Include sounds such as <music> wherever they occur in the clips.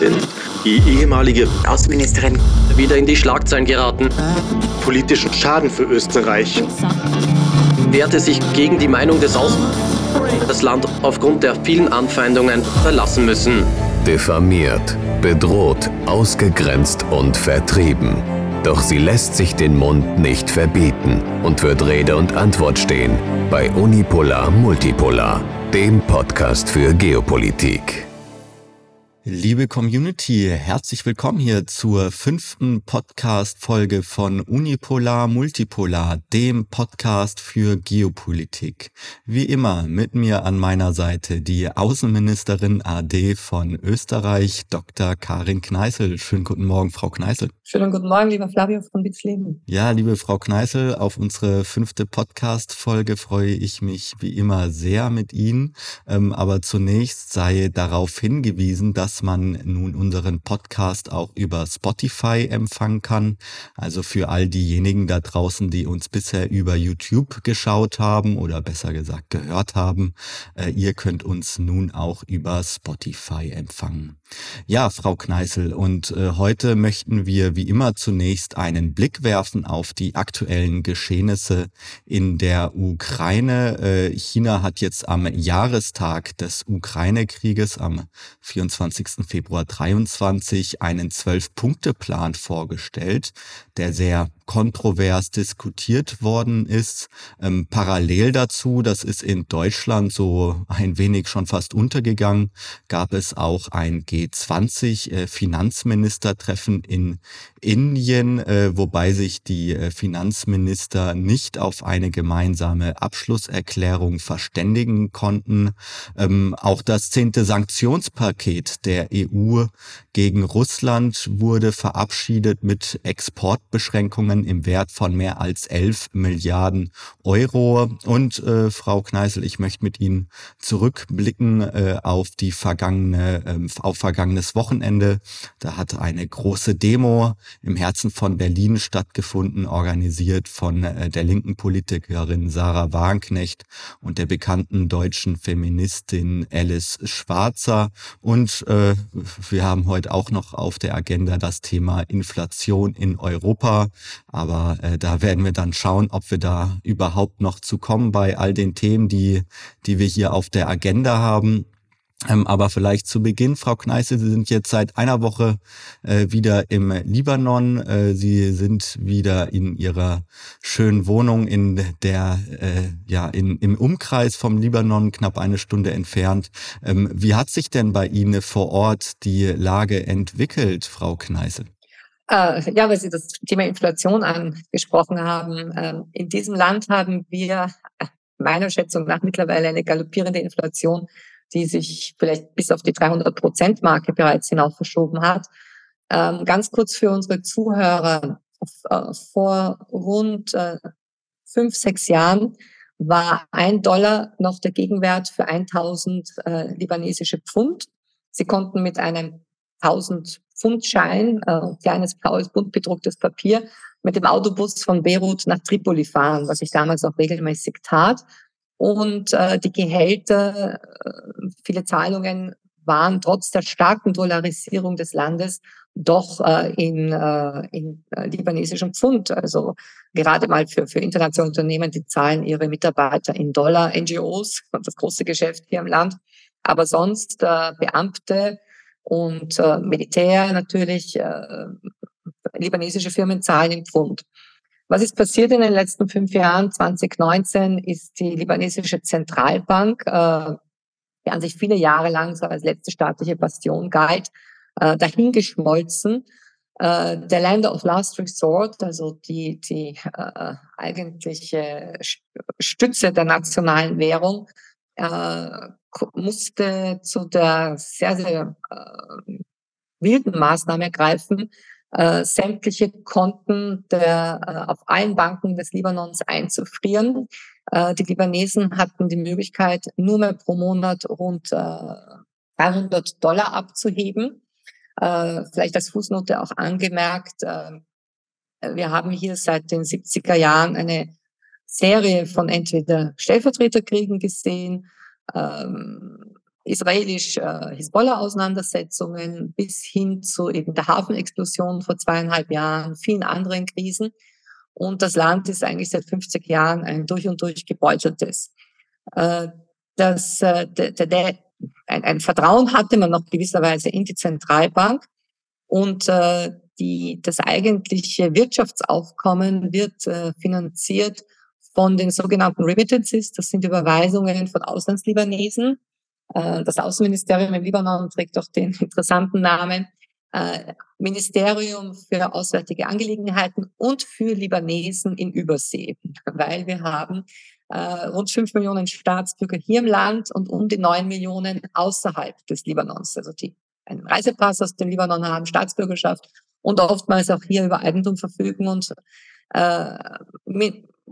Denn die ehemalige Außenministerin wieder in die Schlagzeilen geraten. Politischen Schaden für Österreich. Wehrte sich gegen die Meinung des Aus das Land aufgrund der vielen Anfeindungen verlassen müssen. Diffamiert, bedroht, ausgegrenzt und vertrieben. Doch sie lässt sich den Mund nicht verbieten und wird Rede und Antwort stehen bei Unipolar Multipolar, dem Podcast für Geopolitik. Liebe Community, herzlich willkommen hier zur fünften Podcast-Folge von Unipolar Multipolar, dem Podcast für Geopolitik. Wie immer mit mir an meiner Seite die Außenministerin AD von Österreich, Dr. Karin Kneißl. Schönen guten Morgen, Frau Kneißl. Schönen guten Morgen, lieber Flavio von Witzleben. Ja, liebe Frau Kneißl, auf unsere fünfte Podcast-Folge freue ich mich wie immer sehr mit Ihnen. Ähm, aber zunächst sei darauf hingewiesen, dass dass man nun unseren Podcast auch über Spotify empfangen kann. Also für all diejenigen da draußen, die uns bisher über YouTube geschaut haben oder besser gesagt gehört haben, äh, ihr könnt uns nun auch über Spotify empfangen. Ja, Frau Kneißl, und äh, heute möchten wir wie immer zunächst einen Blick werfen auf die aktuellen Geschehnisse in der Ukraine. Äh, China hat jetzt am Jahrestag des Ukraine-Krieges am 24. Februar 23 einen Zwölf-Punkte-Plan vorgestellt, der sehr kontrovers diskutiert worden ist. Ähm, parallel dazu, das ist in Deutschland so ein wenig schon fast untergegangen, gab es auch ein G20 äh, in Indien, äh, wobei sich die äh, Finanzminister nicht auf eine gemeinsame Abschlusserklärung verständigen konnten. Ähm, auch das zehnte Sanktionspaket der EU gegen Russland wurde verabschiedet mit Exportbeschränkungen im Wert von mehr als 11 Milliarden Euro. Und äh, Frau Kneißl, ich möchte mit Ihnen zurückblicken äh, auf die vergangene, äh, auf vergangenes Wochenende. Da hat eine große Demo im Herzen von Berlin stattgefunden, organisiert von äh, der linken Politikerin Sarah Wagenknecht und der bekannten deutschen Feministin Alice Schwarzer. Und äh, wir haben heute auch noch auf der Agenda das Thema Inflation in Europa. Aber äh, da werden wir dann schauen, ob wir da überhaupt noch zu kommen bei all den Themen, die, die wir hier auf der Agenda haben. Ähm, aber vielleicht zu Beginn, Frau Kneiße, Sie sind jetzt seit einer Woche äh, wieder im Libanon. Äh, Sie sind wieder in Ihrer schönen Wohnung in der, äh, ja, in, im Umkreis vom Libanon, knapp eine Stunde entfernt. Ähm, wie hat sich denn bei Ihnen vor Ort die Lage entwickelt, Frau Kneiße? Äh, ja, weil Sie das Thema Inflation angesprochen haben. Ähm, in diesem Land haben wir äh, meiner Schätzung nach mittlerweile eine galoppierende Inflation, die sich vielleicht bis auf die 300 Prozent Marke bereits hinauf verschoben hat. Ähm, ganz kurz für unsere Zuhörer. Äh, vor rund äh, fünf, sechs Jahren war ein Dollar noch der Gegenwert für 1000 äh, libanesische Pfund. Sie konnten mit einem 1000 Pfundschein, äh, kleines blaues, bunt bedrucktes Papier, mit dem Autobus von Beirut nach Tripoli fahren, was ich damals auch regelmäßig tat. Und äh, die Gehälter, äh, viele Zahlungen waren trotz der starken Dollarisierung des Landes doch äh, in, äh, in äh, libanesischem Pfund. Also gerade mal für, für internationale Unternehmen, die zahlen ihre Mitarbeiter in Dollar, NGOs, das große Geschäft hier im Land. Aber sonst äh, Beamte und äh, Militär natürlich, äh, libanesische Firmen zahlen im Pfund. Was ist passiert in den letzten fünf Jahren? 2019 ist die libanesische Zentralbank, äh, die an sich viele Jahre lang so als letzte staatliche Bastion galt, äh, dahingeschmolzen. Äh, der Länder of Last Resort, also die, die äh, eigentliche Stütze der nationalen Währung, äh, musste zu der sehr, sehr äh, wilden Maßnahme ergreifen, äh, sämtliche Konten der, äh, auf allen Banken des Libanons einzufrieren. Äh, die Libanesen hatten die Möglichkeit, nur mehr pro Monat rund äh, 300 Dollar abzuheben. Äh, vielleicht als Fußnote auch angemerkt, äh, wir haben hier seit den 70er Jahren eine Serie von entweder Stellvertreterkriegen gesehen ähm, israelisch-Hisbollah-Auseinandersetzungen bis hin zu eben der Hafenexplosion vor zweieinhalb Jahren, vielen anderen Krisen. Und das Land ist eigentlich seit 50 Jahren ein durch und durch gebeuteltes. Äh, das, äh, der, der, ein, ein Vertrauen hatte man noch gewisserweise in die Zentralbank und äh, die, das eigentliche Wirtschaftsaufkommen wird äh, finanziert von den sogenannten Remittances. Das sind Überweisungen von Auslandslibanesen. Äh, das Außenministerium im Libanon trägt auch den <laughs> interessanten Namen äh, Ministerium für Auswärtige Angelegenheiten und für Libanesen in Übersee, <laughs> weil wir haben äh, rund fünf Millionen Staatsbürger hier im Land und um die neun Millionen außerhalb des Libanons, also die einen Reisepass aus dem Libanon haben, Staatsbürgerschaft und oftmals auch hier über Eigentum verfügen und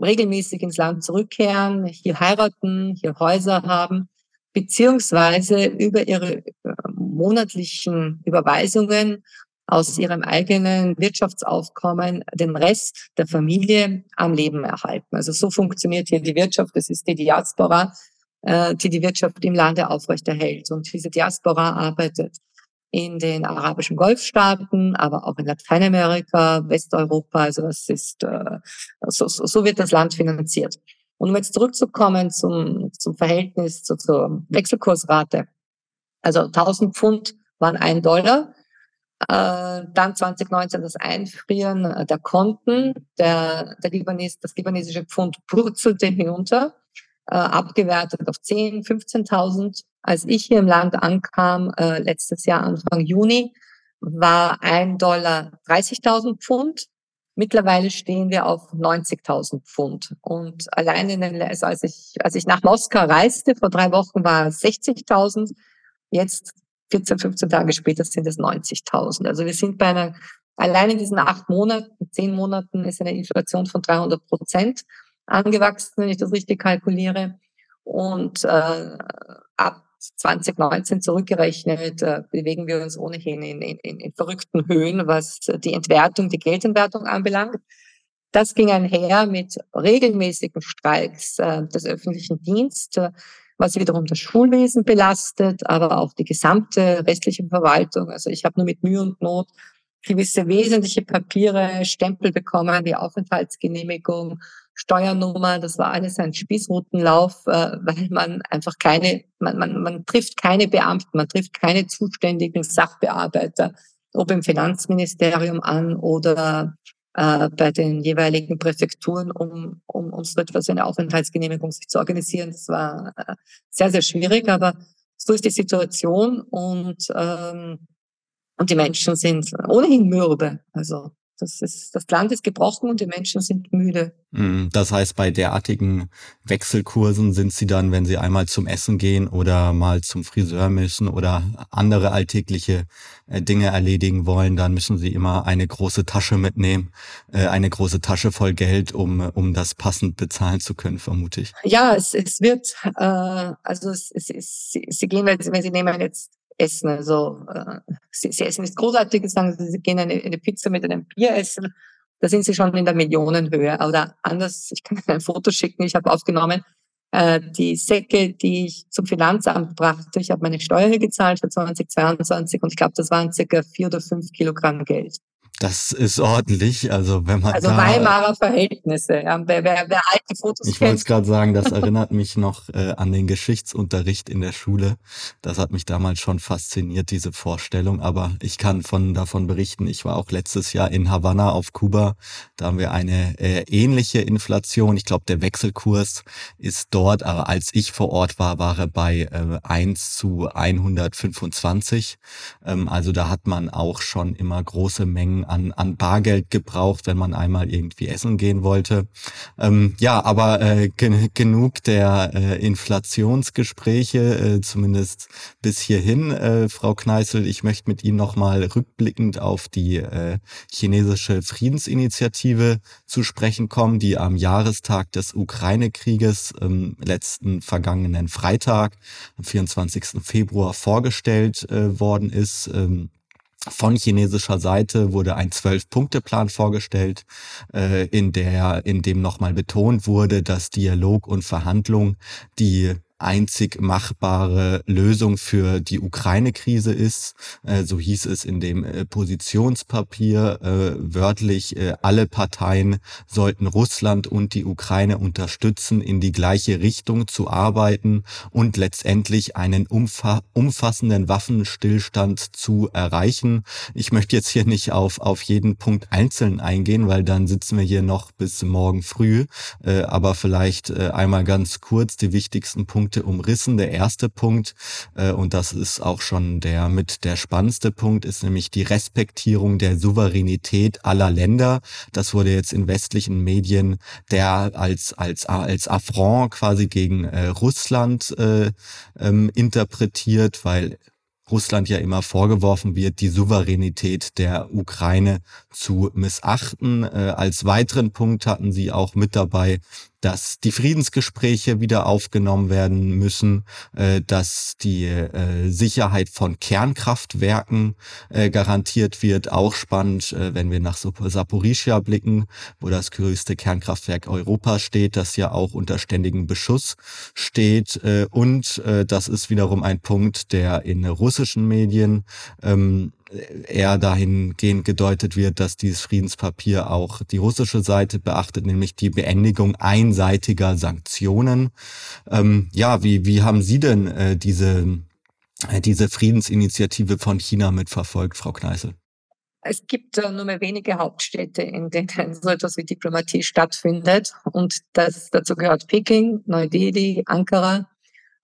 regelmäßig ins Land zurückkehren, hier heiraten, hier Häuser haben, beziehungsweise über ihre äh, monatlichen Überweisungen aus ihrem eigenen Wirtschaftsaufkommen den Rest der Familie am Leben erhalten. Also so funktioniert hier die Wirtschaft. Das ist die Diaspora, äh, die die Wirtschaft im Lande aufrechterhält. Und diese Diaspora arbeitet in den arabischen Golfstaaten, aber auch in Lateinamerika, Westeuropa. Also das ist, äh, so, so wird das Land finanziert. Und um jetzt zurückzukommen zum, zum Verhältnis zu, zur Wechselkursrate. Also 1000 Pfund waren ein Dollar. Äh, dann 2019 das Einfrieren der Konten. Der, der Libanes, das libanesische Pfund purzelte hinunter, äh, abgewertet auf 10, 15.000 als ich hier im Land ankam, äh, letztes Jahr Anfang Juni, war ein Dollar 30.000 Pfund. Mittlerweile stehen wir auf 90.000 Pfund. Und allein in den, also als ich, als ich nach Moskau reiste, vor drei Wochen war es 60.000. Jetzt 14, 15 Tage später sind es 90.000. Also wir sind bei einer, allein in diesen acht Monaten, zehn Monaten ist eine Inflation von 300 Prozent angewachsen, wenn ich das richtig kalkuliere. Und äh, ab 2019 zurückgerechnet, äh, bewegen wir uns ohnehin in, in, in verrückten Höhen, was die Entwertung, die Geldentwertung anbelangt. Das ging einher mit regelmäßigen Streiks äh, des öffentlichen Dienstes, was wiederum das Schulwesen belastet, aber auch die gesamte restliche Verwaltung. Also ich habe nur mit Mühe und Not gewisse wesentliche Papiere, Stempel bekommen, die Aufenthaltsgenehmigung, Steuernummer, das war alles ein Spießrutenlauf, äh, weil man einfach keine, man, man, man trifft keine Beamten, man trifft keine zuständigen Sachbearbeiter, ob im Finanzministerium an oder äh, bei den jeweiligen Präfekturen, um, um, um so etwas, eine Aufenthaltsgenehmigung sich zu organisieren. Das war äh, sehr, sehr schwierig, aber so ist die Situation und, ähm, und die Menschen sind ohnehin mürbe. Also das, ist, das Land ist gebrochen und die Menschen sind müde. Mm, das heißt, bei derartigen Wechselkursen sind sie dann, wenn sie einmal zum Essen gehen oder mal zum Friseur müssen oder andere alltägliche äh, Dinge erledigen wollen, dann müssen sie immer eine große Tasche mitnehmen, äh, eine große Tasche voll Geld, um, um das passend bezahlen zu können, vermute ich. Ja, es, es wird, äh, also es, es, es, sie gehen, wenn sie, wenn sie nehmen jetzt essen. Also äh, sie, sie essen nichts Großartiges, sagen sie, sie gehen eine, eine Pizza mit einem Bier essen. Da sind sie schon in der Millionenhöhe. Oder anders, ich kann ein Foto schicken, ich habe aufgenommen, äh, die Säcke, die ich zum Finanzamt brachte. Ich habe meine Steuer gezahlt für 2022 und ich glaube, das waren circa vier oder fünf Kilogramm Geld. Das ist ordentlich. Also wenn man also da, Weimarer Verhältnisse. Ja, wer, wer, wer alte Fotos Ich wollte es gerade sagen, das <laughs> erinnert mich noch äh, an den Geschichtsunterricht in der Schule. Das hat mich damals schon fasziniert, diese Vorstellung. Aber ich kann von davon berichten. Ich war auch letztes Jahr in Havanna auf Kuba. Da haben wir eine äh, ähnliche Inflation. Ich glaube, der Wechselkurs ist dort, aber als ich vor Ort war, war er bei äh, 1 zu 125. Ähm, also da hat man auch schon immer große Mengen an, an Bargeld gebraucht, wenn man einmal irgendwie essen gehen wollte. Ähm, ja, aber äh, gen genug der äh, Inflationsgespräche, äh, zumindest bis hierhin, äh, Frau Kneißl. Ich möchte mit Ihnen nochmal rückblickend auf die äh, chinesische Friedensinitiative zu sprechen kommen, die am Jahrestag des Ukraine-Krieges ähm, letzten vergangenen Freitag, am 24. Februar vorgestellt äh, worden ist. Ähm, von chinesischer Seite wurde ein Zwölf-Punkte-Plan vorgestellt, äh, in der, in dem nochmal betont wurde, dass Dialog und Verhandlung die einzig machbare Lösung für die Ukraine-Krise ist. Äh, so hieß es in dem äh, Positionspapier äh, wörtlich, alle Parteien sollten Russland und die Ukraine unterstützen, in die gleiche Richtung zu arbeiten und letztendlich einen umfa umfassenden Waffenstillstand zu erreichen. Ich möchte jetzt hier nicht auf, auf jeden Punkt einzeln eingehen, weil dann sitzen wir hier noch bis morgen früh. Aber vielleicht einmal ganz kurz die wichtigsten Punkte Punkte umrissen. Der erste Punkt, äh, und das ist auch schon der mit der spannendste Punkt, ist nämlich die Respektierung der Souveränität aller Länder. Das wurde jetzt in westlichen Medien der als als als Affront quasi gegen äh, Russland äh, ähm, interpretiert, weil Russland ja immer vorgeworfen wird, die Souveränität der Ukraine zu missachten. Äh, als weiteren Punkt hatten sie auch mit dabei, dass die Friedensgespräche wieder aufgenommen werden müssen, äh, dass die äh, Sicherheit von Kernkraftwerken äh, garantiert wird. Auch spannend, äh, wenn wir nach Saporischia blicken, wo das größte Kernkraftwerk Europas steht, das ja auch unter ständigem Beschuss steht. Äh, und äh, das ist wiederum ein Punkt, der in russischen Medien ähm, eher dahingehend gedeutet wird, dass dieses Friedenspapier auch die russische Seite beachtet, nämlich die Beendigung einseitiger Sanktionen. Ähm, ja, wie, wie haben Sie denn äh, diese, äh, diese Friedensinitiative von China mitverfolgt, Frau Kneißl? Es gibt äh, nur mehr wenige Hauptstädte, in denen so etwas wie Diplomatie stattfindet. Und das, dazu gehört Peking, Neu-Delhi, Ankara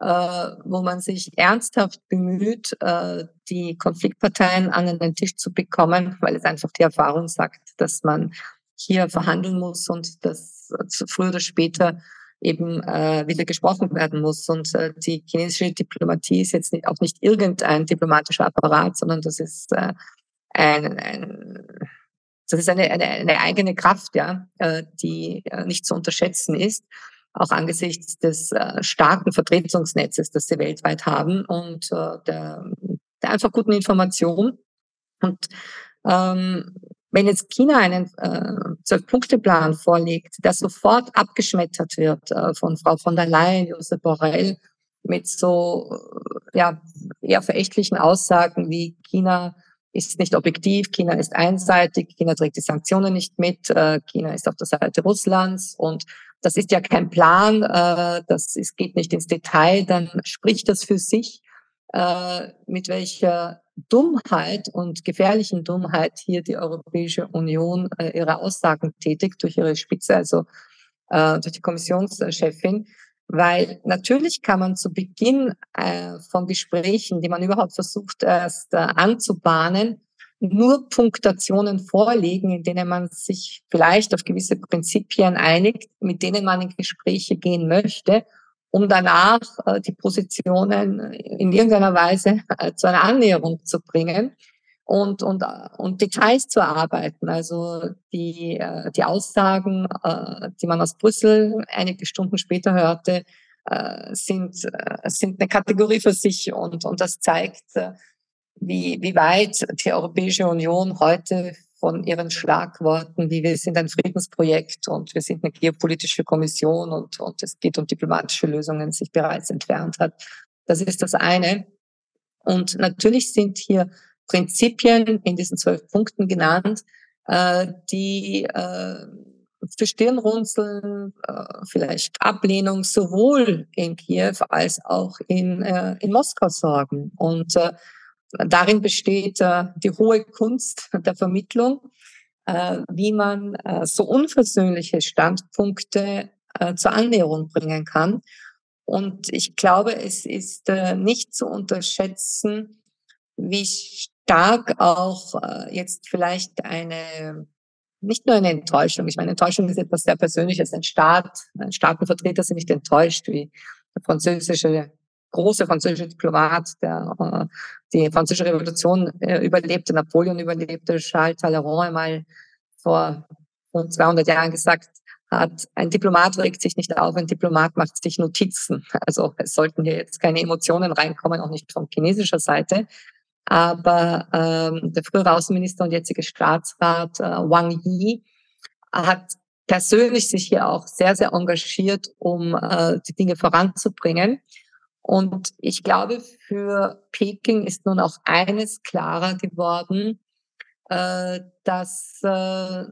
wo man sich ernsthaft bemüht, äh, die Konfliktparteien an den Tisch zu bekommen, weil es einfach die Erfahrung sagt, dass man hier verhandeln muss und dass früher oder später eben äh, wieder gesprochen werden muss. Und äh, die chinesische Diplomatie ist jetzt nicht, auch nicht irgendein diplomatischer Apparat, sondern das ist äh, ein, ein das ist eine, eine, eine eigene Kraft, ja, äh, die äh, nicht zu unterschätzen ist auch angesichts des äh, starken Vertretungsnetzes, das sie weltweit haben und äh, der, der einfach guten Information. Und ähm, wenn jetzt China einen äh, Zwölf-Punkte-Plan vorlegt, der sofort abgeschmettert wird äh, von Frau von der Leyen, Josep Borrell, mit so ja, eher verächtlichen Aussagen wie China ist nicht objektiv, China ist einseitig, China trägt die Sanktionen nicht mit, äh, China ist auf der Seite Russlands und das ist ja kein Plan, äh, das ist, geht nicht ins Detail, dann spricht das für sich, äh, mit welcher Dummheit und gefährlichen Dummheit hier die Europäische Union äh, ihre Aussagen tätigt durch ihre Spitze, also äh, durch die Kommissionschefin. Weil natürlich kann man zu Beginn äh, von Gesprächen, die man überhaupt versucht erst äh, anzubahnen, nur Punktationen vorlegen, in denen man sich vielleicht auf gewisse Prinzipien einigt, mit denen man in Gespräche gehen möchte, um danach äh, die Positionen in irgendeiner Weise äh, zu einer Annäherung zu bringen und, und, und Details zu erarbeiten. Also die, äh, die Aussagen, die man aus Brüssel einige Stunden später hörte, sind, sind eine Kategorie für sich und, und das zeigt, wie, wie weit die Europäische Union heute von ihren Schlagworten, wie wir sind ein Friedensprojekt und wir sind eine geopolitische Kommission und, und es geht um diplomatische Lösungen, sich bereits entfernt hat. Das ist das eine. Und natürlich sind hier Prinzipien in diesen zwölf Punkten genannt, äh, die äh, für Stirnrunzeln, äh, vielleicht Ablehnung sowohl in Kiew als auch in, äh, in Moskau sorgen. Und äh, Darin besteht äh, die hohe Kunst der Vermittlung, äh, wie man äh, so unversöhnliche Standpunkte äh, zur Annäherung bringen kann. Und ich glaube, es ist äh, nicht zu unterschätzen, wie stark auch äh, jetzt vielleicht eine nicht nur eine Enttäuschung. Ich meine, Enttäuschung ist etwas sehr Persönliches. Ein Staat, ein Staatenvertreter sind nicht enttäuscht, wie der französische große französische Diplomat, der äh, die französische Revolution äh, überlebte, Napoleon überlebte, Charles Talleyrand einmal vor 200 Jahren gesagt hat, ein Diplomat regt sich nicht auf, ein Diplomat macht sich Notizen. <laughs> Also es sollten hier jetzt keine Emotionen reinkommen, auch nicht von chinesischer Seite. Aber ähm, der frühere Außenminister und jetzige Staatsrat äh, Wang Yi hat persönlich sich hier auch sehr, sehr engagiert, um äh, die Dinge voranzubringen. Und ich glaube, für Peking ist nun auch eines klarer geworden, äh, dass, äh,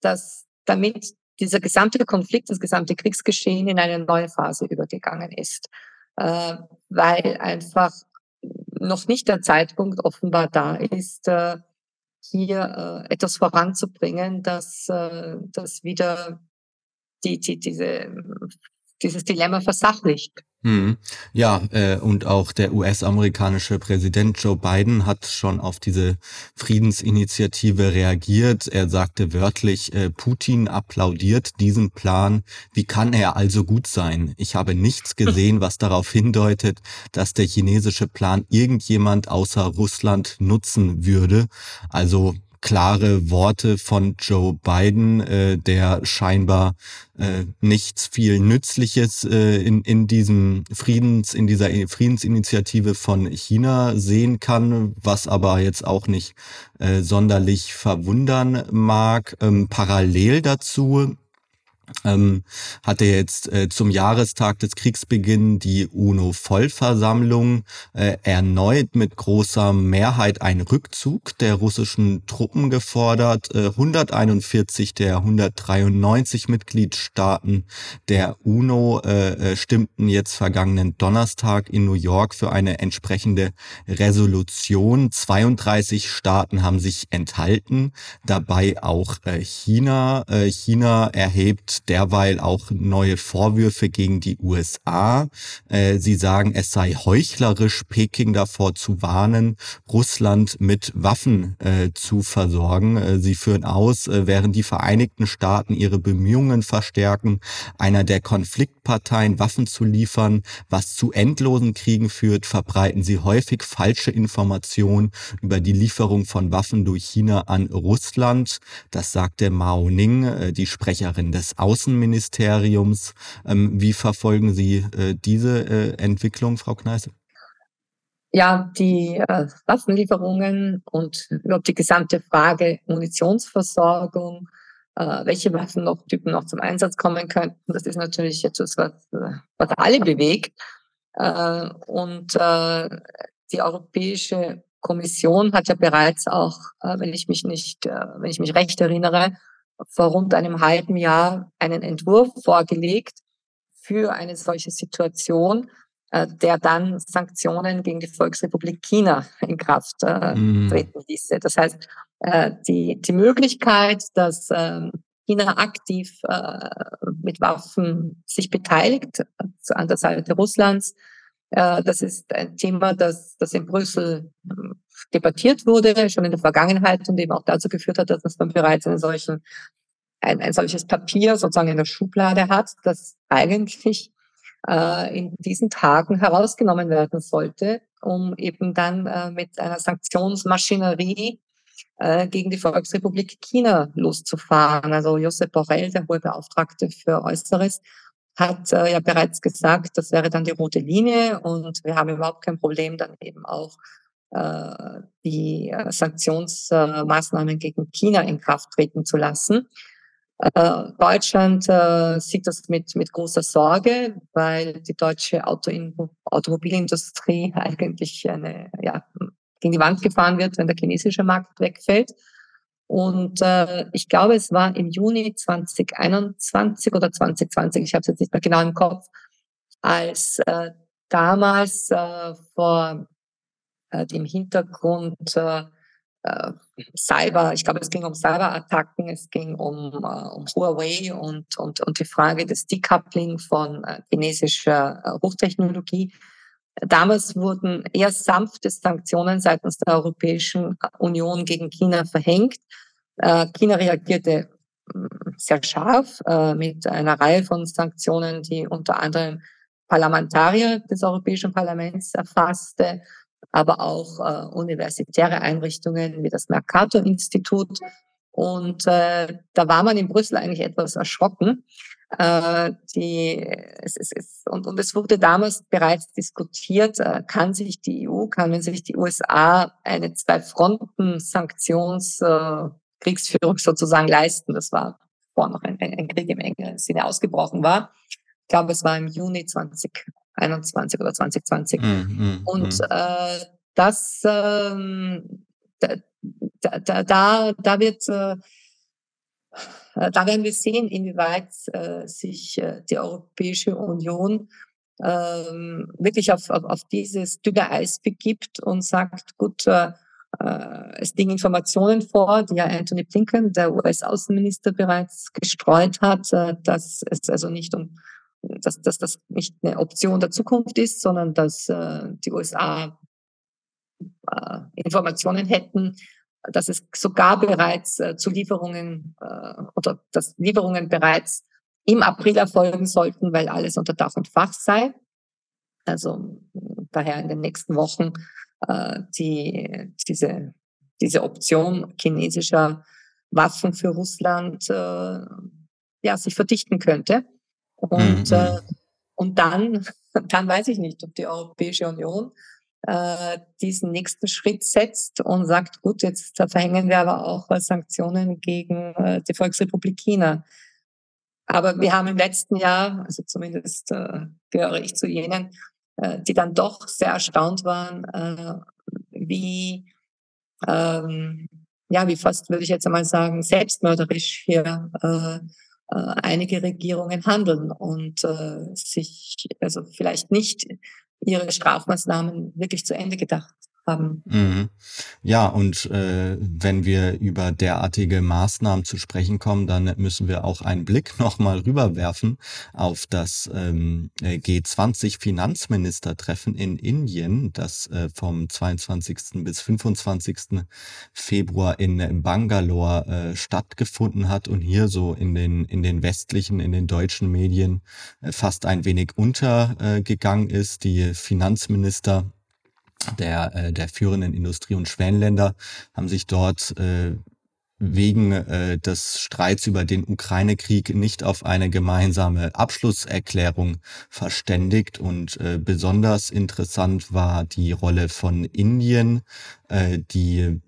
dass damit dieser gesamte Konflikt, das gesamte Kriegsgeschehen in eine neue Phase übergegangen ist, äh, weil einfach noch nicht der Zeitpunkt offenbar da ist, hier etwas voranzubringen, dass, dass wieder die, die, diese, dieses Dilemma versachlicht. Hm. Ja, äh, und auch der US-amerikanische Präsident Joe Biden hat schon auf diese Friedensinitiative reagiert. Er sagte wörtlich, äh, Putin applaudiert diesen Plan. Wie kann er also gut sein? Ich habe nichts gesehen, was darauf hindeutet, dass der chinesische Plan irgendjemand außer Russland nutzen würde. Also klare Worte von Joe Biden, äh, der scheinbar äh, nichts viel Nützliches äh, in, in diesem Friedens, in dieser Friedensinitiative von China sehen kann, was aber jetzt auch nicht äh, sonderlich verwundern mag. Ähm, parallel dazu ähm, hatte jetzt äh, zum Jahrestag des Kriegsbeginn die UNO-Vollversammlung äh, erneut mit großer Mehrheit einen Rückzug der russischen Truppen gefordert. Äh, 141 der 193 Mitgliedstaaten der UNO äh, äh, stimmten jetzt vergangenen Donnerstag in New York für eine entsprechende Resolution. 32 Staaten haben sich enthalten, dabei auch äh, China. Äh, China erhebt derweil auch neue Vorwürfe gegen die USA. Äh, sie sagen, es sei heuchlerisch, Peking davor zu warnen, Russland mit Waffen äh, zu versorgen. Äh, sie führen aus, während die Vereinigten Staaten ihre Bemühungen verstärken, einer der Konfliktparteien Waffen zu liefern, was zu endlosen Kriegen führt, verbreiten sie häufig falsche Informationen über die Lieferung von Waffen durch China an Russland. Das sagte Mao Ning, die Sprecherin des Außenministeriums. Ähm, wie verfolgen Sie äh, diese äh, Entwicklung, Frau Kneißl? Ja, die äh, Waffenlieferungen und überhaupt die gesamte Frage Munitionsversorgung, äh, welche Waffentypen noch zum Einsatz kommen könnten, das ist natürlich etwas, was, was alle bewegt. Äh, und äh, die Europäische Kommission hat ja bereits auch, wenn ich mich nicht, wenn ich mich recht erinnere, vor rund einem halben Jahr einen Entwurf vorgelegt für eine solche Situation, äh, der dann Sanktionen gegen die Volksrepublik China in Kraft äh, mhm. treten ließe. Das heißt, äh, die, die Möglichkeit, dass ähm, China aktiv mit Waffen sich beteiligt an der Seite Russlands, das ist ein Thema, das, das in Brüssel debattiert wurde, schon in der Vergangenheit und eben auch dazu geführt hat, dass man bereits einen solchen, ein, ein solches Papier sozusagen in der Schublade hat, das eigentlich äh, in diesen Tagen herausgenommen werden sollte, um eben dann äh, mit einer Sanktionsmaschinerie äh, gegen die Volksrepublik China loszufahren. Also Josep Borrell, der hohe Beauftragte für Äußeres, hat äh, ja bereits gesagt, das wäre dann die rote Linie und wir haben überhaupt kein Problem, dann eben auch äh, die äh, Sanktionsmaßnahmen gegen China in Kraft treten zu lassen. Äh, Deutschland sieht das mit, mit großer Sorge, weil die deutsche Auto Automobilindustrie <laughs> eigentlich eine, ja, gegen die Wand gefahren wird, wenn der chinesische Markt wegfällt. Und äh, ich glaube, es war im Juni 2021 oder 2020, ich habe es jetzt nicht mehr genau im Kopf, als äh, damals äh, vor äh, im Hintergrund äh, äh, Cyber, ich glaube, es ging um Cyberattacken, es ging um, äh, um Huawei und, und, und die Frage des Decoupling von äh, chinesischer äh, Hochtechnologie. Damals wurden eher sanfte Sanktionen seitens der Europäischen Union gegen China verhängt. Äh, China reagierte mm, sehr scharf äh, mit einer Reihe von Sanktionen, die unter anderem Parlamentarier des Europäischen Parlaments erfasste aber auch äh, universitäre Einrichtungen wie das Mercator-Institut. Und da war man in Brüssel eigentlich etwas erschrocken. Äh, die, es, es, es, und, und es wurde damals bereits diskutiert, äh, kann sich die EU, kann sich die USA eine Zwei-Fronten-Sanktions- äh, sozusagen leisten. Das war bevor noch ein, ein Krieg im engeren Sinne ausgebrochen war. Ich glaube, es war im Juni 2021 oder 2020. Mm, mm, Und mm. Äh, das, ähm, da, da, da, da wird, äh, da werden wir sehen, inwieweit äh, sich äh, die Europäische Union ähm, wirklich auf, auf, auf dieses dünne Eis begibt und sagt, gut, äh, äh, es liegen Informationen vor, die ja Anthony Blinken, der US-Außenminister, bereits gestreut hat, äh, dass es also nicht um dass, dass das nicht eine Option der Zukunft ist, sondern dass äh, die USA äh, Informationen hätten, dass es sogar bereits äh, zu Lieferungen äh, oder dass Lieferungen bereits im April erfolgen sollten, weil alles unter Dach und Fach sei. Also daher in den nächsten Wochen äh, die, diese, diese Option chinesischer Waffen für Russland äh, ja, sich verdichten könnte. Und, mhm. äh, und dann, <laughs> dann weiß ich nicht, ob die Europäische Union äh, diesen nächsten Schritt setzt und sagt, gut, jetzt verhängen wir aber auch Sanktionen gegen äh, die Volksrepublik China. Aber wir haben im letzten Jahr, also zumindest äh, gehöre ich zu jenen, äh, die dann doch sehr erstaunt waren, äh, wie, ähm, ja, wie fast würde ich jetzt einmal sagen, selbstmörderisch hier äh, äh, einige Regierungen handeln und äh, sich also vielleicht nicht ihre Strafmaßnahmen wirklich zu Ende gedacht haben. Mhm. Ja, und äh, wenn wir über derartige Maßnahmen zu sprechen kommen, dann müssen wir auch einen Blick <laughs> nochmal rüberwerfen auf das ähm, G20-Finanzministertreffen in Indien, das äh, vom 22. bis 25. Februar in Bangalore äh, stattgefunden hat und hier so in den, in den westlichen, in den deutschen Medien äh, fast ein wenig untergegangen ist. Die Finanzminister der, äh, der führenden Industrie- und Schwellenländer haben sich dort äh, wegen äh, des Streits über den Ukraine-Krieg nicht auf eine gemeinsame Abschlusserklärung verständigt. Und äh, besonders interessant war die Rolle von Indien, äh, die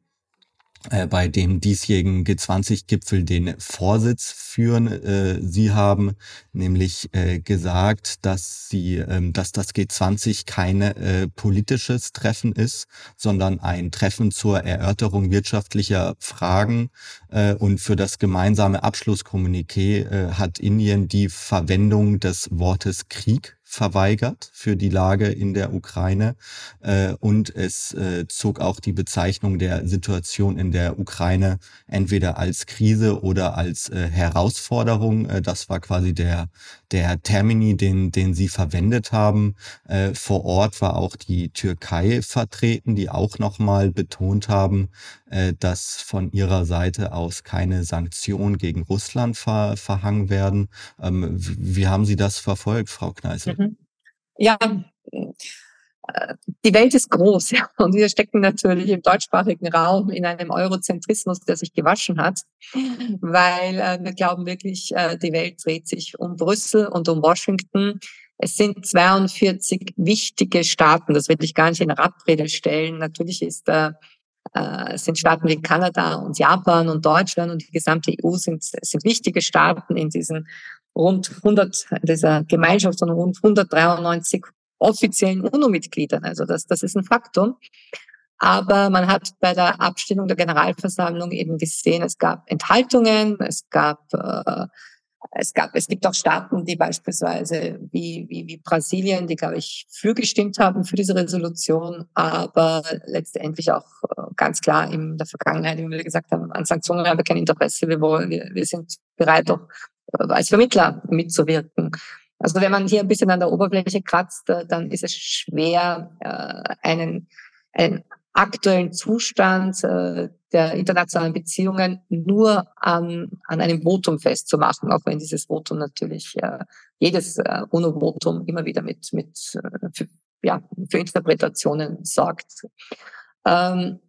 bei dem diesjährigen G20-Gipfel den Vorsitz führen. Äh, sie haben nämlich äh, gesagt, dass sie, ähm, dass das G20 keine äh, politisches Treffen ist, sondern ein Treffen zur Erörterung wirtschaftlicher Fragen. Äh, und für das gemeinsame Abschlusskommuniqué äh, hat Indien die Verwendung des Wortes Krieg verweigert für die Lage in der Ukraine äh, und es äh, zog auch die Bezeichnung der Situation in der Ukraine entweder als Krise oder als äh, Herausforderung. Äh, das war quasi der der Termini, den den sie verwendet haben. Äh, vor Ort war auch die Türkei vertreten, die auch nochmal betont haben, dass von ihrer Seite aus keine Sanktionen gegen Russland ver verhangen werden. Ähm, wie haben Sie das verfolgt, Frau Kneißl? Mhm. Ja, äh, die Welt ist groß, <laughs> ja, und wir stecken natürlich im deutschsprachigen Raum in einem Eurozentrismus, der sich gewaschen hat, weil äh, wir glauben wirklich, äh, die Welt dreht sich um Brüssel und um Washington. Es sind 42 wichtige Staaten, das will ich gar nicht in Abrede stellen. Natürlich ist äh, äh, sind Staaten wie Kanada und Japan und Deutschland und die gesamte EU sind, sind wichtige Staaten in diesen rund 100, dieser Gemeinschaft von rund 193 offiziellen UNO-Mitgliedern. Also das, das ist ein Faktum. Aber man hat bei der Abstimmung der Generalversammlung eben gesehen, es gab Enthaltungen, es gab äh, es gab, es gibt auch Staaten, die beispielsweise wie, wie, wie Brasilien, die, glaube ich, für gestimmt haben für diese Resolution, aber letztendlich auch äh, ganz klar in der Vergangenheit, wie wir gesagt haben, an Sanktionen haben wir kein Interesse, wir wollen, wir, wir sind bereit, auch äh, als Vermittler mitzuwirken. Also wenn man hier ein bisschen an der Oberfläche kratzt, äh, dann ist es schwer, einen, einen aktuellen Zustand äh, der internationalen Beziehungen nur an, an einem Votum festzumachen, auch wenn dieses Votum natürlich äh, jedes äh, UNO-Votum immer wieder mit, mit äh, für, ja, für Interpretationen sorgt. Ähm,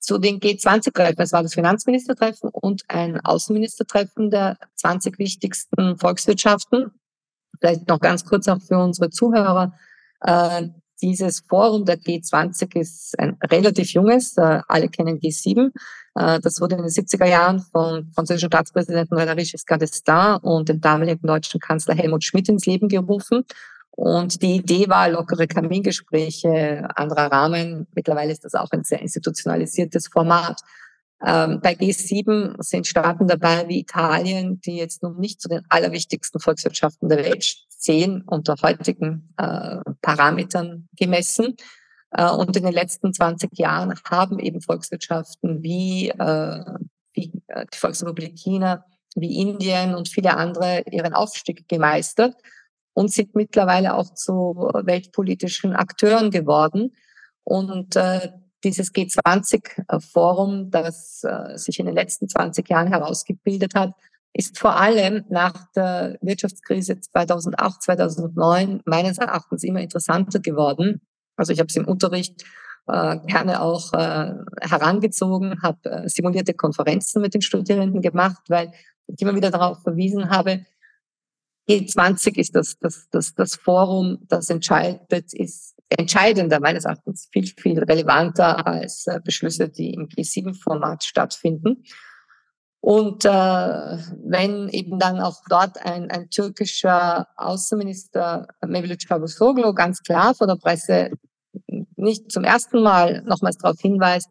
zu den G20-Treffen, es war das Finanzministertreffen und ein Außenministertreffen der 20 wichtigsten Volkswirtschaften. Vielleicht noch ganz kurz auch für unsere Zuhörer. Äh, dieses Forum der G20 ist ein relativ junges, äh, alle kennen G7. Äh, das wurde in den 70er Jahren vom französischen Staatspräsidenten Valéry Giscard d'Estaing und dem damaligen deutschen Kanzler Helmut Schmidt ins Leben gerufen. Und die Idee war lockere Kamingespräche, anderer Rahmen. Mittlerweile ist das auch ein sehr institutionalisiertes Format. Ähm, bei G7 sind Staaten dabei wie Italien, die jetzt noch nicht zu den allerwichtigsten Volkswirtschaften der Welt zählen, unter heutigen äh, Parametern gemessen. Äh, und in den letzten 20 Jahren haben eben Volkswirtschaften wie, äh, wie die Volksrepublik China, wie Indien und viele andere ihren Aufstieg gemeistert und sind mittlerweile auch zu weltpolitischen Akteuren geworden. Und äh, dieses G20-Forum, das äh, sich in den letzten 20 Jahren herausgebildet hat, ist vor allem nach der Wirtschaftskrise 2008, 2009 meines Erachtens immer interessanter geworden. Also ich habe es im Unterricht äh, gerne auch äh, herangezogen, habe äh, simulierte Konferenzen mit den Studierenden gemacht, weil ich immer wieder darauf verwiesen habe, G20 ist das, das, das, das Forum, das entscheidet, ist entscheidender, meines Erachtens viel, viel relevanter als äh, Beschlüsse, die im G7-Format stattfinden. Und äh, wenn eben dann auch dort ein, ein türkischer Außenminister Mevlut Cavusoglu ganz klar vor der Presse nicht zum ersten Mal nochmals darauf hinweist,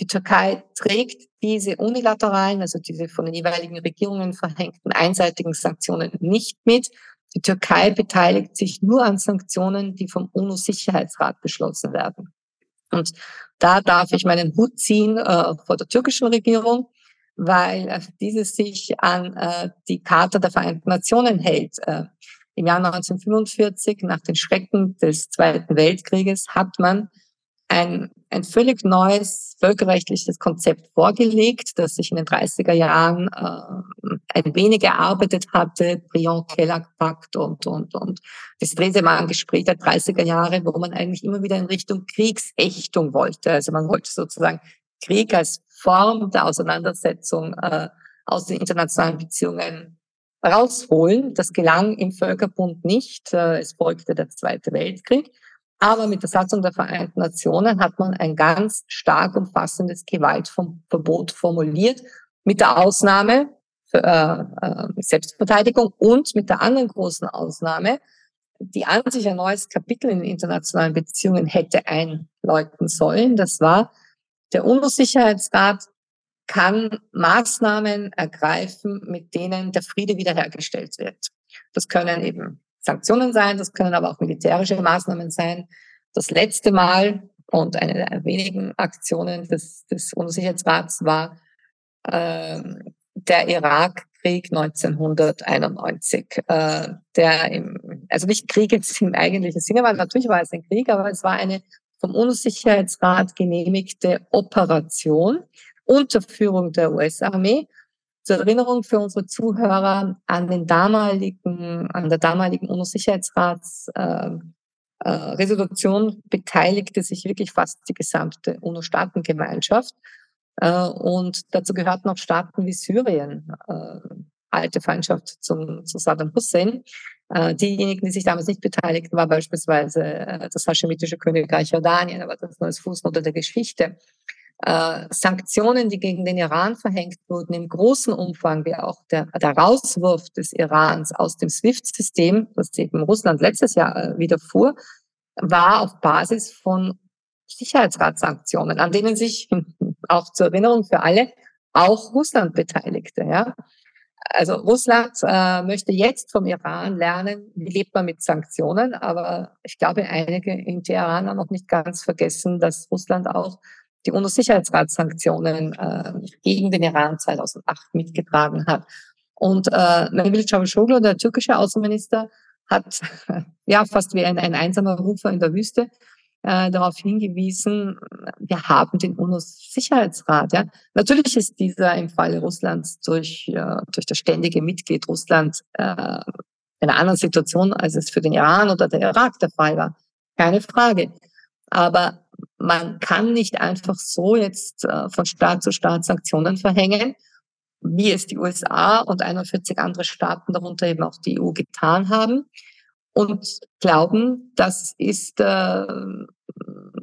die Türkei trägt diese unilateralen, also diese von den jeweiligen Regierungen verhängten einseitigen Sanktionen nicht mit. Die Türkei beteiligt sich nur an Sanktionen, die vom UNO-Sicherheitsrat beschlossen werden. Und da darf ich meinen Hut ziehen äh, vor der türkischen Regierung, weil äh, diese sich an äh, die Charta der Vereinten Nationen hält. Äh, Im Jahr 1945, nach den Schrecken des Zweiten Weltkrieges, hat man ein, ein völlig neues völkerrechtliches Konzept vorgelegt, das sich in den 30er Jahren äh, ein wenig erarbeitet hatte, Briand-Kellogg-Pakt und, und, und das Stresemann-Gespräch der 30er Jahre, wo man eigentlich immer wieder in Richtung Kriegsächtung wollte. Also man wollte sozusagen Krieg als Form der Auseinandersetzung äh, aus den internationalen Beziehungen rausholen. Das gelang im Völkerbund nicht. Äh, es folgte der Zweite Weltkrieg. Aber mit der Satzung der Vereinten Nationen hat man ein ganz stark umfassendes Gewaltverbot formuliert, mit der Ausnahme für äh, äh, Selbstverteidigung und mit der anderen großen Ausnahme, die an sich ein neues Kapitel in internationalen Beziehungen hätte einläuten sollen. Das war, der UNO-Sicherheitsrat kann Maßnahmen ergreifen, mit denen der Friede wiederhergestellt wird. Das können eben Sanktionen sein, das können aber auch militärische Maßnahmen sein. Das letzte Mal und eine der wenigen Aktionen des, des UNO-Sicherheitsrats war äh, der Irakkrieg 1991, äh, der im, also nicht Krieg jetzt im eigentlichen Sinne war, natürlich war es ein Krieg, aber es war eine vom UNO-Sicherheitsrat genehmigte Operation unter Führung der US-Armee zur Erinnerung für unsere Zuhörer an den damaligen, an der damaligen UNO-Sicherheitsrats äh, äh, Resolution beteiligte sich wirklich fast die gesamte UNO-Staatengemeinschaft. Äh, und dazu gehörten auch Staaten wie Syrien, äh, alte Feindschaft zum, zu Saddam Hussein. Äh, diejenigen, die sich damals nicht beteiligten, war beispielsweise äh, das haschemitische Königreich Jordanien, aber das nur als Fußnote der Geschichte äh, Sanktionen, die gegen den Iran verhängt wurden, im großen Umfang, wie auch der, der Rauswurf des Irans aus dem SWIFT-System, was eben Russland letztes Jahr äh, wieder fuhr, war auf Basis von Sicherheitsratssanktionen, an denen sich <laughs> auch zur Erinnerung für alle auch Russland beteiligte. Ja? Also Russland äh, möchte jetzt vom Iran lernen, wie lebt man mit Sanktionen, aber ich glaube, einige in Teheran haben noch nicht ganz vergessen, dass Russland auch die UNO-Sicherheitsratssanktionen äh, gegen den Iran 2008 mitgetragen hat. Und äh, Mevlut Cavusoglu, der türkische Außenminister, hat <laughs> ja fast wie ein, ein einsamer Rufer in der Wüste äh, darauf hingewiesen, wir haben den UNO-Sicherheitsrat. Ja. Natürlich ist dieser im Falle Russlands durch, äh, durch das ständige Mitglied Russland äh, in einer anderen Situation, als es für den Iran oder der Irak der Fall war. Keine Frage. Aber man kann nicht einfach so jetzt äh, von Staat zu Staat Sanktionen verhängen, wie es die USA und 41 andere Staaten, darunter eben auch die EU, getan haben. und glauben, das ist, äh,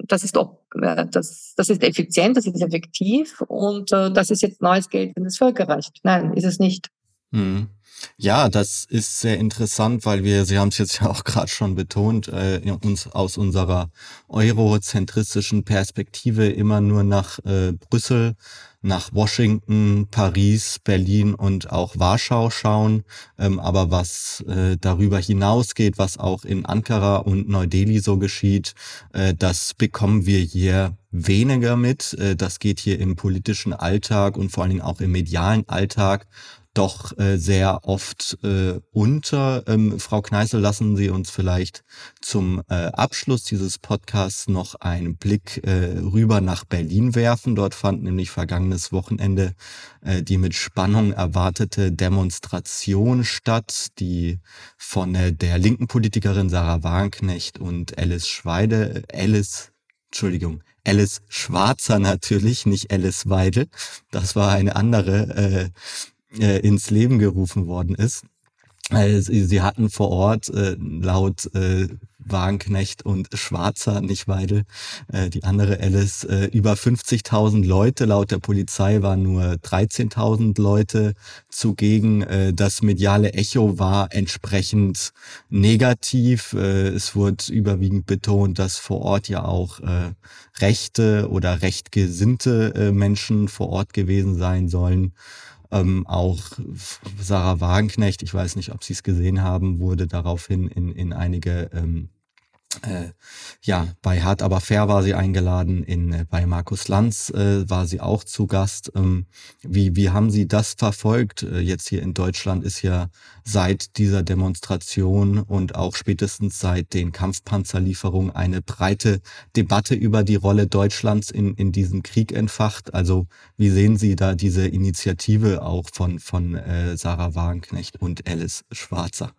das ist, äh, das, das ist effizient, das ist effektiv und äh, das ist jetzt neues Geld in das Völkerrecht. Nein, ist es nicht. Hm. Ja, das ist sehr interessant, weil wir, Sie haben es jetzt <laughs> ja auch gerade schon betont, äh, uns aus unserer eurozentristischen Perspektive immer nur nach äh, Brüssel, nach Washington, Paris, Berlin und auch Warschau schauen. Ähm, aber was äh, darüber hinausgeht, was auch in Ankara und Neu-Delhi so geschieht, äh, das bekommen wir hier weniger mit. Äh, das geht hier im politischen Alltag und vor allen Dingen auch im medialen Alltag doch äh, sehr oft äh, unter. Ähm, Frau Kneißel, lassen Sie uns vielleicht zum äh, Abschluss dieses Podcasts noch einen Blick äh, rüber nach Berlin werfen. Dort fand nämlich vergangenes Wochenende äh, die mit Spannung erwartete Demonstration statt, die von äh, der linken Politikerin Sarah Wagenknecht und Alice Schweide, äh, Alice, Entschuldigung, Alice Schwarzer natürlich, nicht Alice Weidel. Das war eine andere äh, äh, ins Leben gerufen worden ist. Äh, sie, hatten vor Ort äh, laut äh, Wagenknecht und Schwarzer, nicht Weidel, äh, die andere Alice, äh, über 50.000 Leute. Laut der Polizei waren nur 13.000 Leute zugegen. Äh, das mediale Echo war entsprechend negativ. Äh, es wurde überwiegend betont, dass vor Ort ja auch äh, rechte oder rechtgesinnte äh, Menschen vor Ort gewesen sein sollen. Ähm, auch Sarah Wagenknecht, ich weiß nicht, ob Sie es gesehen haben, wurde daraufhin in, in einige ähm, äh, ja, bei Hart aber fair war sie eingeladen, in, äh, bei Markus Lanz äh, war sie auch zu Gast. Ähm, wie, wie haben Sie das verfolgt? Äh, jetzt hier in Deutschland ist ja seit dieser Demonstration und auch spätestens seit den Kampfpanzerlieferungen eine breite Debatte über die Rolle Deutschlands in, in diesem Krieg entfacht. Also wie sehen Sie da diese Initiative auch von, von äh, Sarah Wagenknecht und Alice Schwarzer?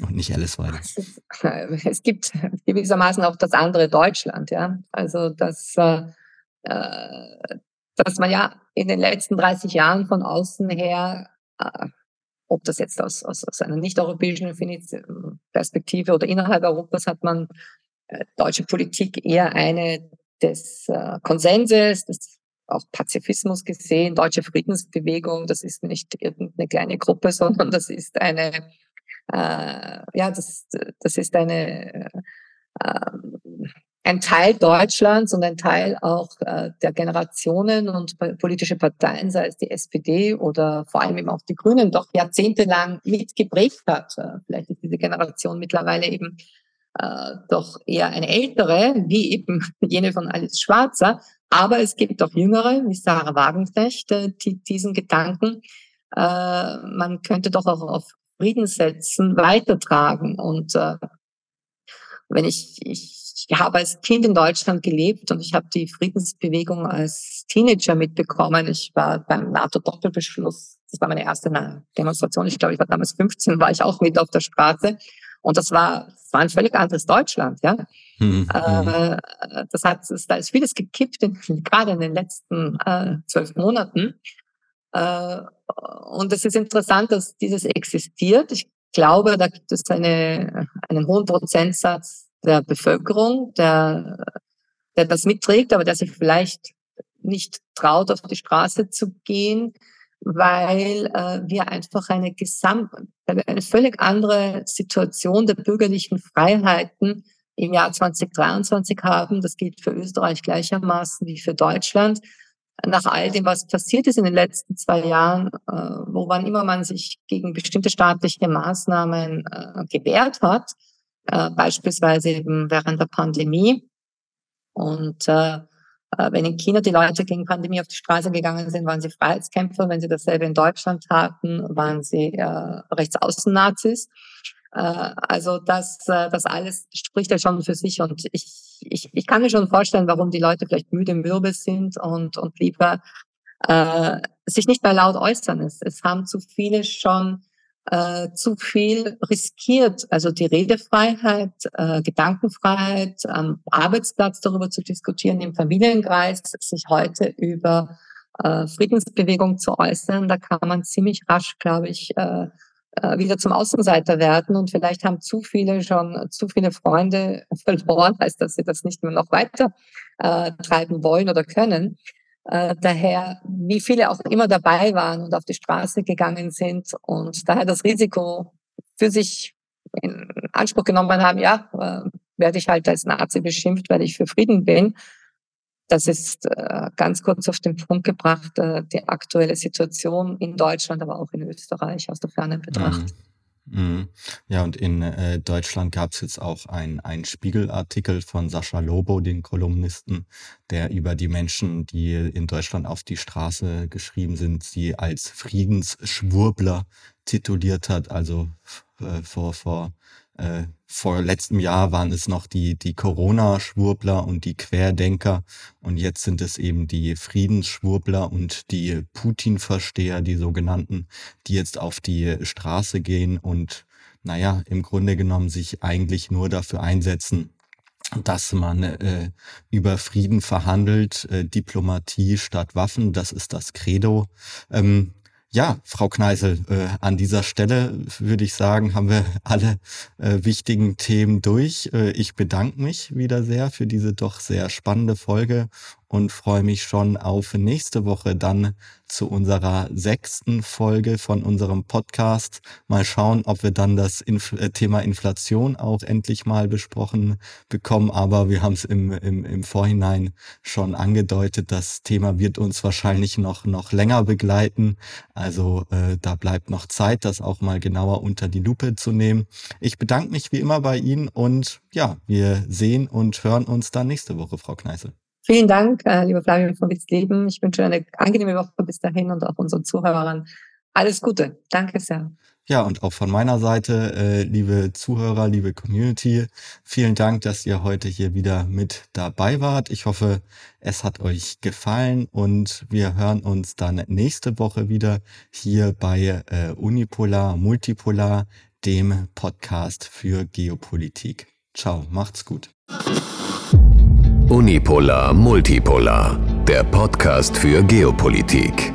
Und nicht Alice Weidel. <laughs> Es gibt gewissermaßen auch das andere Deutschland, ja. Also dass, äh, äh, dass man ja in den letzten 30 Jahren von außen her, äh, ob das jetzt aus, aus, aus einer nicht-europäischen Perspektive oder innerhalb Europas, hat man äh, deutsche Politik eher eine des äh, Konsenses, des auch Pazifismus gesehen, deutsche Friedensbewegung, das ist nicht irgendeine kleine Gruppe, <laughs> sondern das ist eine äh, ja, das, das ist eine, äh, ein Teil Deutschlands und ein Teil auch äh, der Generationen und politische Parteien, sei es die SPD oder vor allem eben auch die Grünen, doch jahrzehntelang mitgeprägt hat. Äh, vielleicht ist diese Generation mittlerweile eben äh, doch eher eine ältere, wie eben <laughs> jene von Alice Schwarzer. Aber es gibt auch jüngere, wie Sarah Wagenknecht, äh, die diesen Gedanken, äh, man könnte doch auch auf Friedenssätzen weitertragen. Und äh, wenn ich, ich habe als Kind in Deutschland gelebt und ich habe die Friedensbewegung als Teenager mitbekommen. Ich war beim NATO-Doppelbeschluss. Das war meine erste Demonstration. Ich glaube, ich war damals 15, war ich auch mit auf der Straße. Und das war, das war ein völlig anderes Deutschland, ja. Mhm. Äh, das hat, da ist vieles gekippt, in, <laughs> gerade in den letzten äh, zwölf Monaten. Äh, und es ist interessant, dass dieses existiert. Ich glaube, da gibt es eine, einen hohen Prozentsatz der Bevölkerung, der, der das mitträgt, aber der sich vielleicht nicht traut, auf die Straße zu gehen, weil äh, wir einfach eine gesamt, eine völlig andere Situation der bürgerlichen Freiheiten im Jahr 2023 haben. Das gilt für Österreich gleichermaßen wie für Deutschland nach all dem, was passiert ist in den letzten zwei Jahren, äh, wo wann immer man sich gegen bestimmte staatliche Maßnahmen äh, gewehrt hat, äh, beispielsweise eben während der Pandemie. Und äh, äh, wenn in China die Leute gegen Pandemie auf die Straße gegangen sind, waren sie Freiheitskämpfer. Wenn sie dasselbe in Deutschland taten, waren sie äh, Rechtsaußen-Nazis. Äh, also das, äh, das alles spricht ja schon für sich und ich, ich, ich kann mir schon vorstellen, warum die Leute vielleicht müde mürbe sind und, und lieber äh, sich nicht mehr laut äußern. Es, es haben zu viele schon äh, zu viel riskiert. Also die Redefreiheit, äh, Gedankenfreiheit, am Arbeitsplatz darüber zu diskutieren, im Familienkreis, sich heute über äh, Friedensbewegung zu äußern, da kann man ziemlich rasch, glaube ich, äh, wieder zum Außenseiter werden und vielleicht haben zu viele schon zu viele Freunde <laughs> verloren, heißt, dass sie das nicht mehr noch weiter äh, treiben wollen oder können. Äh, daher, wie viele auch immer dabei waren und auf die Straße gegangen sind und daher das Risiko für sich in Anspruch genommen haben, ja, äh, werde ich halt als Nazi beschimpft, weil ich für Frieden bin. Das ist äh, ganz kurz auf den Punkt gebracht, äh, die aktuelle Situation in Deutschland, aber auch in Österreich aus der Ferne betrachtet. Mhm. mhm. Ja, und in äh, Deutschland gab es jetzt auch einen Spiegelartikel von Sascha Lobo, den Kolumnisten, der über die Menschen, die in Deutschland auf die Straße geschrieben sind, sie als Friedensschwurbler tituliert hat, also äh, vor, vor äh, vor letztem Jahr waren es noch die, die Corona-Schwurbler und die Querdenker und jetzt sind es eben die Friedensschwurbler und die Putin-Versteher, die sogenannten, die jetzt auf die Straße gehen und naja, im Grunde genommen sich eigentlich nur dafür einsetzen, dass man äh, über Frieden verhandelt, äh, Diplomatie statt Waffen, das ist das Credo. Ähm, ja, Frau Kneisel, äh, an dieser Stelle würde ich sagen, haben wir alle äh, wichtigen Themen durch. Äh, ich bedanke mich wieder sehr für diese doch sehr spannende Folge und freue mich schon auf nächste Woche dann zu unserer sechsten Folge von unserem Podcast. Mal schauen, ob wir dann das Inf äh, Thema Inflation auch endlich mal besprochen bekommen. Aber wir haben es im, im, im Vorhinein schon angedeutet. Das Thema wird uns wahrscheinlich noch, noch länger begleiten. Also äh, da bleibt noch Zeit, das auch mal genauer unter die Lupe zu nehmen. Ich bedanke mich wie immer bei Ihnen und ja, wir sehen und hören uns dann nächste Woche, Frau Kneißel. Vielen Dank, äh, lieber Flavio von Witzleben. Ich wünsche eine angenehme Woche bis dahin und auch unseren Zuhörern alles Gute. Danke sehr. Ja, und auch von meiner Seite, äh, liebe Zuhörer, liebe Community, vielen Dank, dass ihr heute hier wieder mit dabei wart. Ich hoffe, es hat euch gefallen und wir hören uns dann nächste Woche wieder hier bei äh, Unipolar Multipolar, dem Podcast für Geopolitik. Ciao, macht's gut. Unipolar Multipolar, der Podcast für Geopolitik.